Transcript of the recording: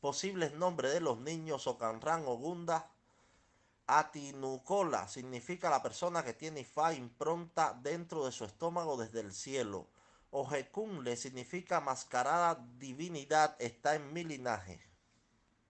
Posibles nombres de los niños Ocanran o Gunda. Atinucola significa la persona que tiene Ifá impronta dentro de su estómago desde el cielo. Ojecunle significa mascarada divinidad está en mi linaje.